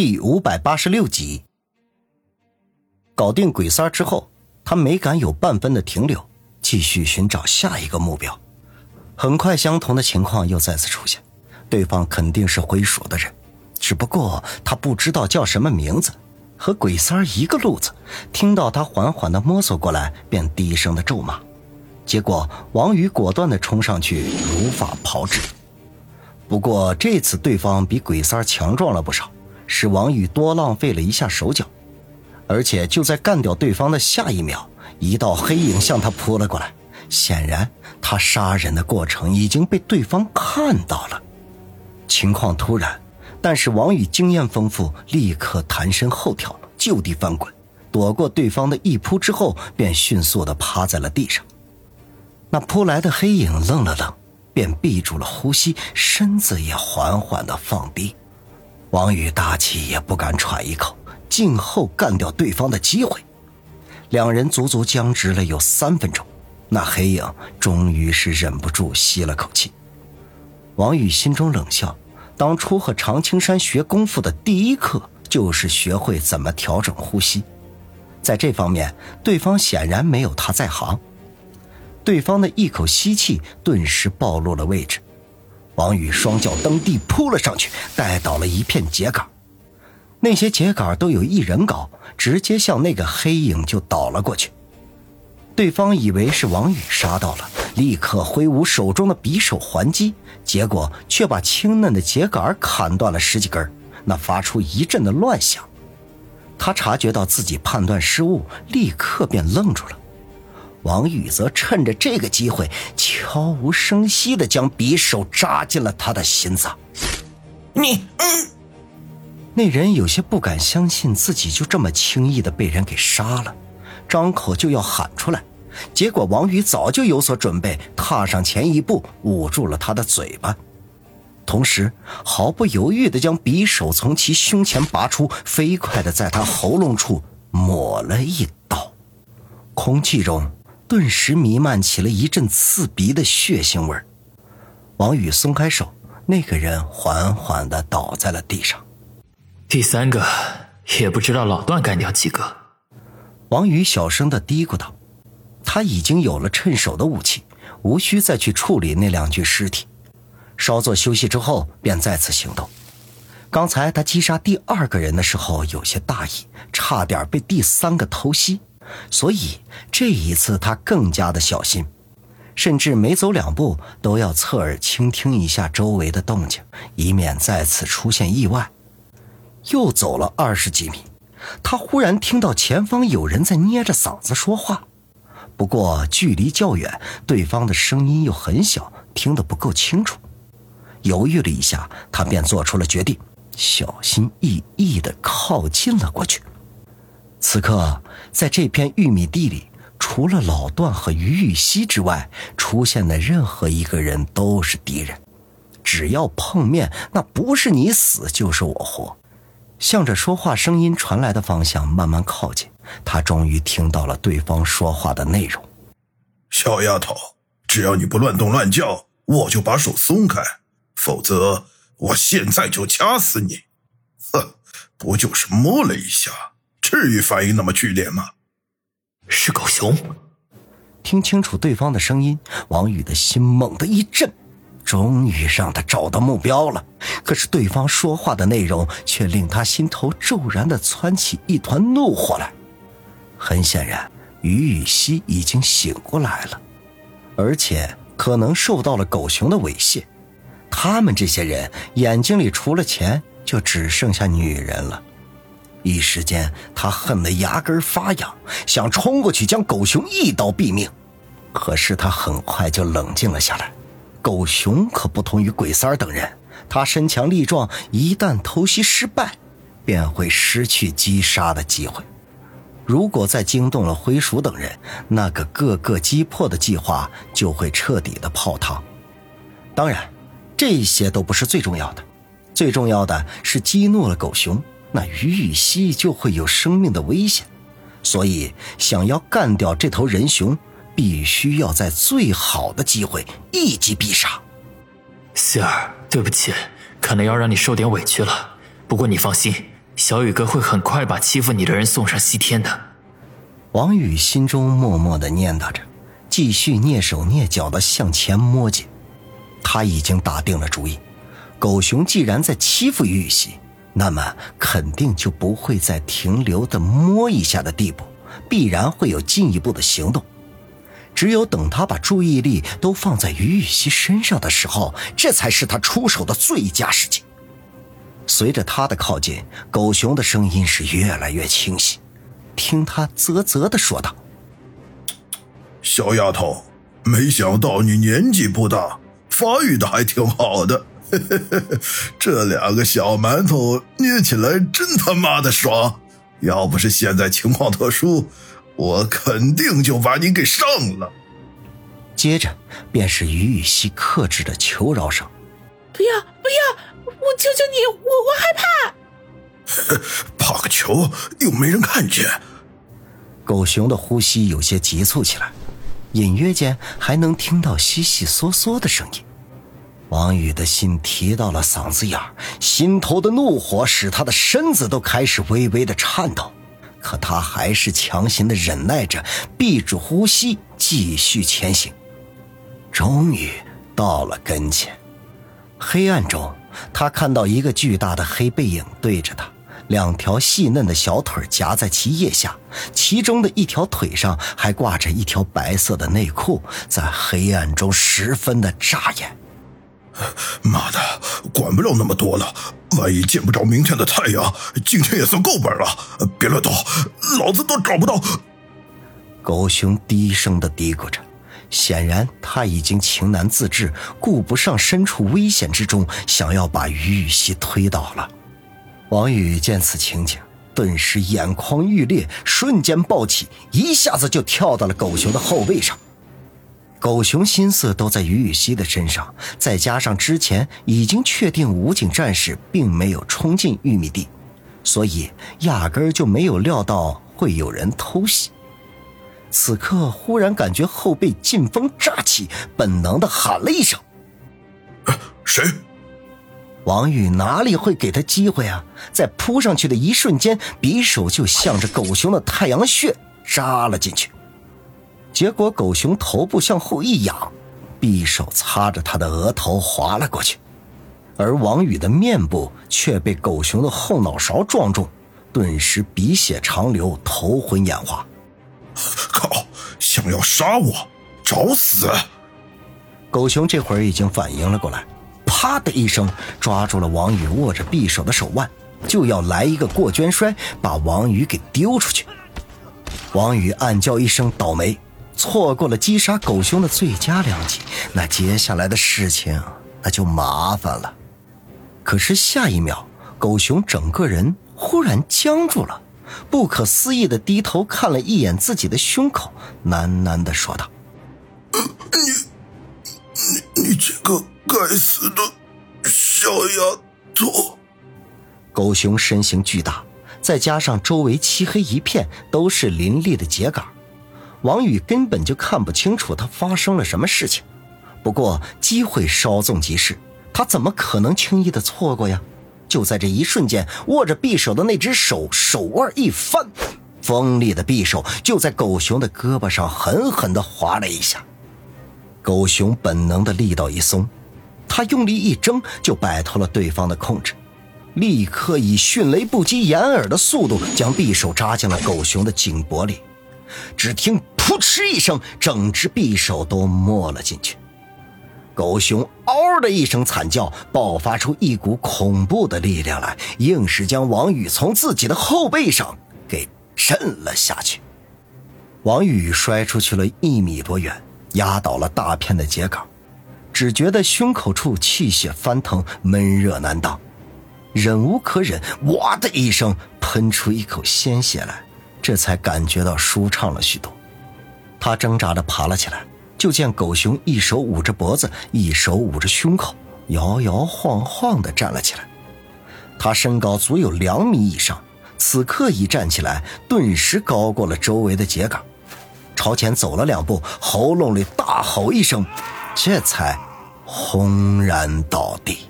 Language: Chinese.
第五百八十六集。搞定鬼三之后，他没敢有半分的停留，继续寻找下一个目标。很快，相同的情况又再次出现，对方肯定是灰鼠的人，只不过他不知道叫什么名字，和鬼三一个路子。听到他缓缓的摸索过来，便低声的咒骂。结果，王宇果断的冲上去，如法炮制。不过这次对方比鬼三强壮了不少，使王宇多浪费了一下手脚。而且就在干掉对方的下一秒，一道黑影向他扑了过来。显然，他杀人的过程已经被对方看到了。情况突然，但是王宇经验丰富，立刻弹身后跳，就地翻滚，躲过对方的一扑之后，便迅速的趴在了地上。那扑来的黑影愣了愣。便闭住了呼吸，身子也缓缓的放低。王宇大气也不敢喘一口，静候干掉对方的机会。两人足足僵持了有三分钟，那黑影终于是忍不住吸了口气。王宇心中冷笑，当初和常青山学功夫的第一课，就是学会怎么调整呼吸。在这方面，对方显然没有他在行。对方的一口吸气，顿时暴露了位置。王宇双脚蹬地扑了上去，带倒了一片秸秆。那些秸秆都有一人高，直接向那个黑影就倒了过去。对方以为是王宇杀到了，立刻挥舞手中的匕首还击，结果却把青嫩的秸秆砍断了十几根，那发出一阵的乱响。他察觉到自己判断失误，立刻便愣住了。王宇则趁着这个机会，悄无声息的将匕首扎进了他的心脏。你，嗯，那人有些不敢相信自己就这么轻易的被人给杀了，张口就要喊出来，结果王宇早就有所准备，踏上前一步，捂住了他的嘴巴，同时毫不犹豫的将匕首从其胸前拔出，飞快的在他喉咙处抹了一刀，空气中。顿时弥漫起了一阵刺鼻的血腥味王宇松开手，那个人缓缓的倒在了地上。第三个也不知道老段干掉几个。王宇小声的嘀咕道：“他已经有了趁手的武器，无需再去处理那两具尸体。稍作休息之后，便再次行动。刚才他击杀第二个人的时候有些大意，差点被第三个偷袭。”所以这一次他更加的小心，甚至每走两步都要侧耳倾听一下周围的动静，以免再次出现意外。又走了二十几米，他忽然听到前方有人在捏着嗓子说话，不过距离较远，对方的声音又很小，听得不够清楚。犹豫了一下，他便做出了决定，小心翼翼地靠近了过去。此刻，在这片玉米地里，除了老段和于玉溪之外，出现的任何一个人都是敌人。只要碰面，那不是你死就是我活。向着说话声音传来的方向慢慢靠近，他终于听到了对方说话的内容：“小丫头，只要你不乱动乱叫，我就把手松开；否则，我现在就掐死你。”哼，不就是摸了一下。至于反应那么剧烈吗？是狗熊。听清楚对方的声音，王宇的心猛地一震，终于让他找到目标了。可是对方说话的内容却令他心头骤然的窜起一团怒火来。很显然，于雨溪已经醒过来了，而且可能受到了狗熊的猥亵。他们这些人眼睛里除了钱，就只剩下女人了。一时间，他恨得牙根发痒，想冲过去将狗熊一刀毙命。可是他很快就冷静了下来。狗熊可不同于鬼三儿等人，他身强力壮，一旦偷袭失败，便会失去击杀的机会。如果再惊动了灰鼠等人，那个各个击破的计划就会彻底的泡汤。当然，这些都不是最重要的，最重要的是激怒了狗熊。那于雨溪就会有生命的危险，所以想要干掉这头人熊，必须要在最好的机会一击必杀。希儿，对不起，可能要让你受点委屈了。不过你放心，小雨哥会很快把欺负你的人送上西天的。王宇心中默默的念叨着，继续蹑手蹑脚的向前摸进。他已经打定了主意，狗熊既然在欺负于雨溪，那么肯定就不会再停留的摸一下的地步，必然会有进一步的行动。只有等他把注意力都放在于雨溪身上的时候，这才是他出手的最佳时机。随着他的靠近，狗熊的声音是越来越清晰，听他啧啧的说道：“小丫头，没想到你年纪不大，发育的还挺好的。这两个小馒头捏起来真他妈的爽！要不是现在情况特殊。”我肯定就把你给上了。接着便是于雨溪克制的求饶声：“不要不要，我求求你，我我害怕。”怕个球，又没人看见。狗熊的呼吸有些急促起来，隐约间还能听到悉悉嗦嗦的声音。王宇的心提到了嗓子眼心头的怒火使他的身子都开始微微的颤抖。可他还是强行的忍耐着，闭住呼吸，继续前行。终于到了跟前，黑暗中，他看到一个巨大的黑背影对着他，两条细嫩的小腿夹在其腋下，其中的一条腿上还挂着一条白色的内裤，在黑暗中十分的扎眼。妈的，管不了那么多了。万一见不着明天的太阳，今天也算够本了。别乱动，老子都找不到。狗熊低声的嘀咕着，显然他已经情难自制，顾不上身处危险之中，想要把于雨溪推倒了。王宇见此情景，顿时眼眶欲裂，瞬间暴起，一下子就跳到了狗熊的后背上。狗熊心思都在于雨溪的身上，再加上之前已经确定武警战士并没有冲进玉米地，所以压根儿就没有料到会有人偷袭。此刻忽然感觉后背劲风乍起，本能的喊了一声：“谁？”王宇哪里会给他机会啊？在扑上去的一瞬间，匕首就向着狗熊的太阳穴扎了进去。结果，狗熊头部向后一仰，匕首擦着他的额头划了过去，而王宇的面部却被狗熊的后脑勺撞中，顿时鼻血长流，头昏眼花。靠！想要杀我，找死！狗熊这会儿已经反应了过来，啪的一声抓住了王宇握着匕首的手腕，就要来一个过肩摔，把王宇给丢出去。王宇暗叫一声倒霉。错过了击杀狗熊的最佳良机，那接下来的事情那就麻烦了。可是下一秒，狗熊整个人忽然僵住了，不可思议的低头看了一眼自己的胸口，喃喃的说道：“你，你，你这个该死的小丫头！”狗熊身形巨大，再加上周围漆黑一片，都是林立的秸秆。王宇根本就看不清楚他发生了什么事情，不过机会稍纵即逝，他怎么可能轻易的错过呀？就在这一瞬间，握着匕首的那只手手腕一翻，锋利的匕首就在狗熊的胳膊上狠狠地划了一下。狗熊本能的力道一松，他用力一挣，就摆脱了对方的控制，立刻以迅雷不及掩耳的速度将匕首扎进了狗熊的颈脖里。只听“噗嗤”一声，整只匕首都没了进去。狗熊嗷的一声惨叫，爆发出一股恐怖的力量来，硬是将王宇从自己的后背上给震了下去。王宇摔出去了一米多远，压倒了大片的秸秆，只觉得胸口处气血翻腾，闷热难当，忍无可忍，哇的一声喷出一口鲜血来。这才感觉到舒畅了许多，他挣扎着爬了起来，就见狗熊一手捂着脖子，一手捂着胸口，摇摇晃晃地站了起来。他身高足有两米以上，此刻一站起来，顿时高过了周围的秸秆，朝前走了两步，喉咙里大吼一声，这才轰然倒地。